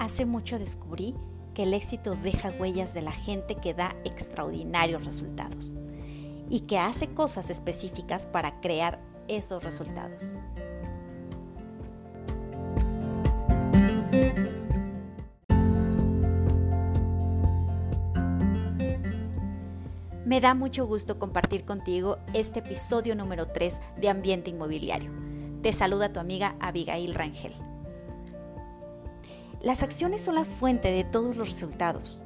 Hace mucho descubrí que el éxito deja huellas de la gente que da extraordinarios resultados y que hace cosas específicas para crear esos resultados. Me da mucho gusto compartir contigo este episodio número 3 de Ambiente Inmobiliario. Te saluda tu amiga Abigail Rangel. Las acciones son la fuente de todos los resultados.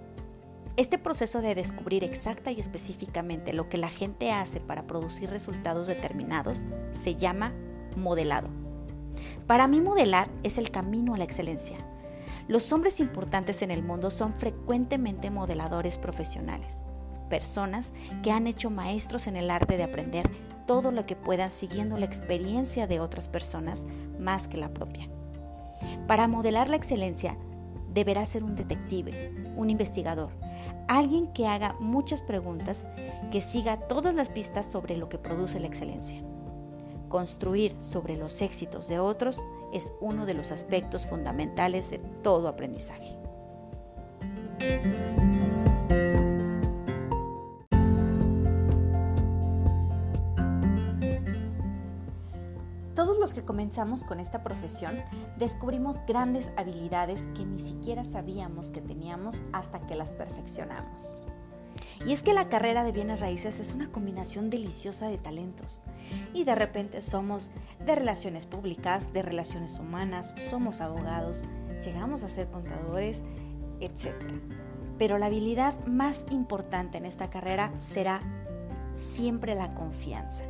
Este proceso de descubrir exacta y específicamente lo que la gente hace para producir resultados determinados se llama modelado. Para mí modelar es el camino a la excelencia. Los hombres importantes en el mundo son frecuentemente modeladores profesionales, personas que han hecho maestros en el arte de aprender todo lo que puedan siguiendo la experiencia de otras personas más que la propia. Para modelar la excelencia, deberá ser un detective, un investigador, alguien que haga muchas preguntas, que siga todas las pistas sobre lo que produce la excelencia. Construir sobre los éxitos de otros es uno de los aspectos fundamentales de todo aprendizaje. Los que comenzamos con esta profesión descubrimos grandes habilidades que ni siquiera sabíamos que teníamos hasta que las perfeccionamos. Y es que la carrera de bienes raíces es una combinación deliciosa de talentos. Y de repente somos de relaciones públicas, de relaciones humanas, somos abogados, llegamos a ser contadores, etc. Pero la habilidad más importante en esta carrera será siempre la confianza.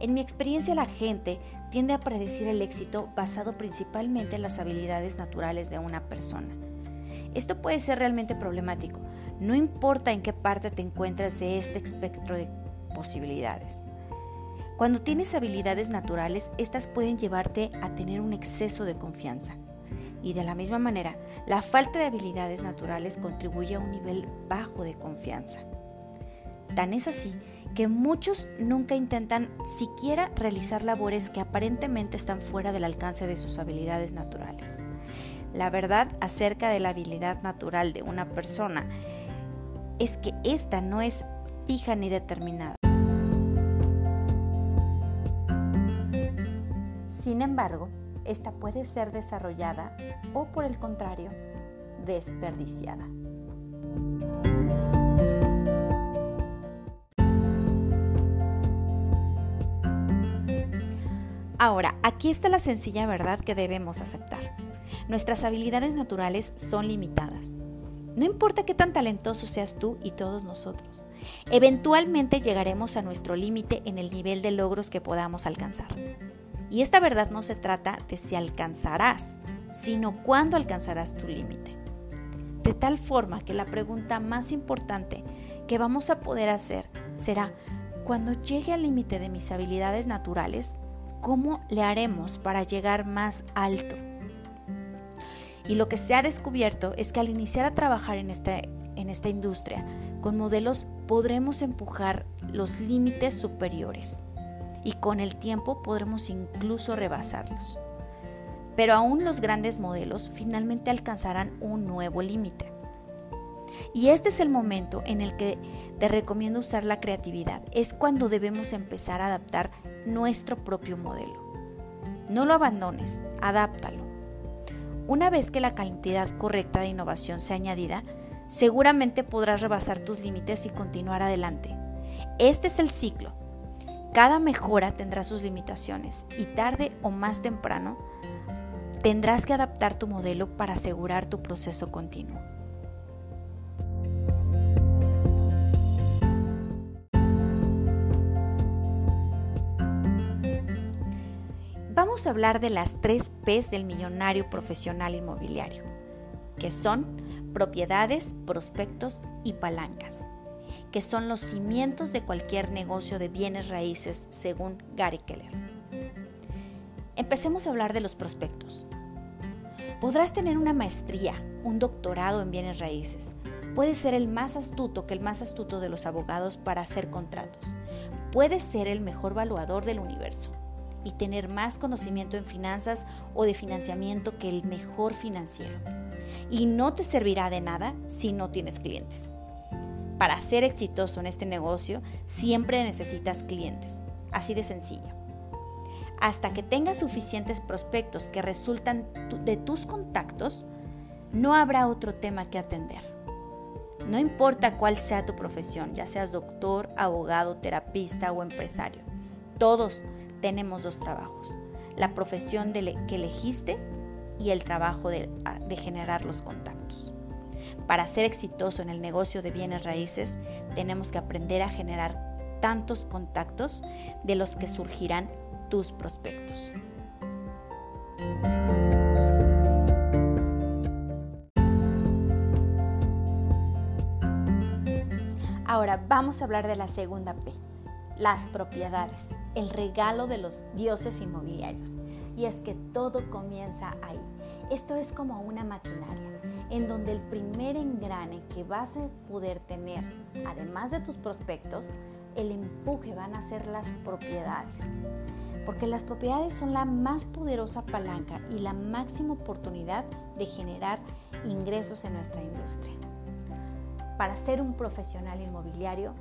En mi experiencia la gente tiende a predecir el éxito basado principalmente en las habilidades naturales de una persona. Esto puede ser realmente problemático, no importa en qué parte te encuentres de este espectro de posibilidades. Cuando tienes habilidades naturales, estas pueden llevarte a tener un exceso de confianza. Y de la misma manera, la falta de habilidades naturales contribuye a un nivel bajo de confianza. Tan es así que muchos nunca intentan siquiera realizar labores que aparentemente están fuera del alcance de sus habilidades naturales. La verdad acerca de la habilidad natural de una persona es que ésta no es fija ni determinada. Sin embargo, esta puede ser desarrollada o por el contrario, desperdiciada. Ahora, aquí está la sencilla verdad que debemos aceptar. Nuestras habilidades naturales son limitadas. No importa qué tan talentoso seas tú y todos nosotros. Eventualmente llegaremos a nuestro límite en el nivel de logros que podamos alcanzar. Y esta verdad no se trata de si alcanzarás, sino cuándo alcanzarás tu límite. De tal forma que la pregunta más importante que vamos a poder hacer será, cuando llegue al límite de mis habilidades naturales, ¿cómo le haremos para llegar más alto? Y lo que se ha descubierto es que al iniciar a trabajar en, este, en esta industria, con modelos podremos empujar los límites superiores y con el tiempo podremos incluso rebasarlos. Pero aún los grandes modelos finalmente alcanzarán un nuevo límite. Y este es el momento en el que te recomiendo usar la creatividad. Es cuando debemos empezar a adaptar nuestro propio modelo. No lo abandones, adáptalo. Una vez que la cantidad correcta de innovación sea añadida, seguramente podrás rebasar tus límites y continuar adelante. Este es el ciclo. Cada mejora tendrá sus limitaciones y tarde o más temprano tendrás que adaptar tu modelo para asegurar tu proceso continuo. Vamos a hablar de las tres P's del millonario profesional inmobiliario, que son propiedades, prospectos y palancas, que son los cimientos de cualquier negocio de bienes raíces según Gary Keller. Empecemos a hablar de los prospectos. Podrás tener una maestría, un doctorado en bienes raíces. Puedes ser el más astuto que el más astuto de los abogados para hacer contratos. Puedes ser el mejor valuador del universo y tener más conocimiento en finanzas o de financiamiento que el mejor financiero. Y no te servirá de nada si no tienes clientes. Para ser exitoso en este negocio siempre necesitas clientes. Así de sencillo. Hasta que tengas suficientes prospectos que resultan de tus contactos, no habrá otro tema que atender. No importa cuál sea tu profesión, ya seas doctor, abogado, terapista o empresario. Todos tenemos dos trabajos. La profesión que elegiste y el trabajo de, generar los contactos. Para ser exitoso en el negocio de bienes raíces, tenemos que aprender a generar tantos contactos de los que surgirán tus prospectos. Ahora vamos a hablar de la segunda P, las propiedades, el regalo de los dioses inmobiliarios. Y es que todo comienza ahí. Esto es como una maquinaria, en donde el primer engrane que vas a poder tener, además de tus prospectos, el empuje van a ser las propiedades. Porque las propiedades son la más poderosa palanca y la máxima oportunidad de generar ingresos en nuestra industria. Para ser un profesional inmobiliario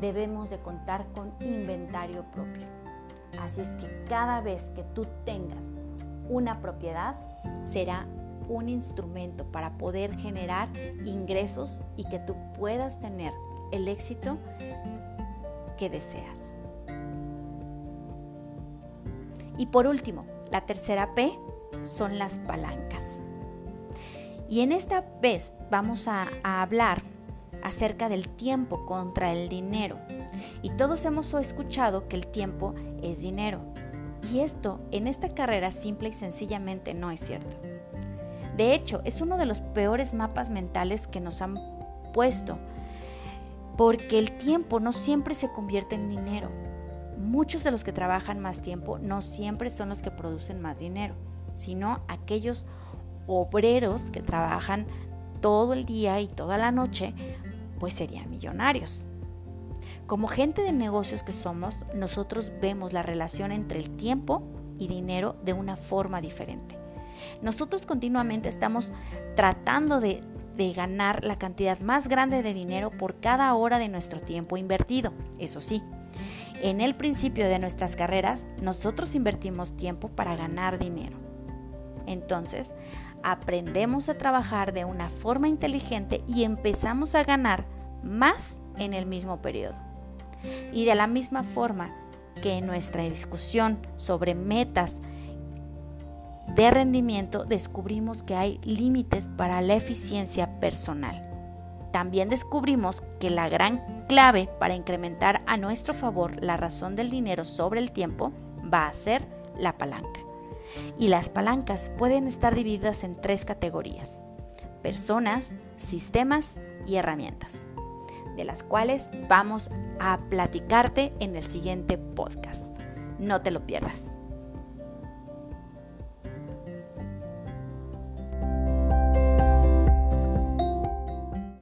debemos de contar con inventario propio. Así es que cada vez que tú tengas una propiedad será un instrumento para poder generar ingresos y que tú puedas tener el éxito que deseas. Y por último, la tercera P son las palancas. Y en esta vez vamos a, a hablar acerca del tiempo contra el dinero. Y todos hemos escuchado que el tiempo es dinero. Y esto en esta carrera simple y sencillamente no es cierto. De hecho, es uno de los peores mapas mentales que nos han puesto, porque el tiempo no siempre se convierte en dinero. Muchos de los que trabajan más tiempo no siempre son los que producen más dinero, sino aquellos obreros que trabajan todo el día y toda la noche pues serían millonarios. Como gente de negocios que somos, nosotros vemos la relación entre el tiempo y dinero de una forma diferente. Nosotros continuamente estamos tratando de, de, ganar la cantidad más grande de dinero por cada hora de nuestro tiempo invertido. Eso sí, en el principio de nuestras carreras, nosotros invertimos tiempo para ganar dinero. Entonces, aprendemos a trabajar de una forma inteligente y empezamos a ganar más en el mismo periodo. Y de la misma forma que en nuestra discusión sobre metas de rendimiento descubrimos que hay límites para la eficiencia personal. También descubrimos que la gran clave para incrementar a nuestro favor la razón del dinero sobre el tiempo va a ser la palanca. Y las palancas pueden estar divididas en tres categorías. Personas, sistemas y herramientas de las cuales vamos a platicarte en el siguiente podcast. No te lo pierdas.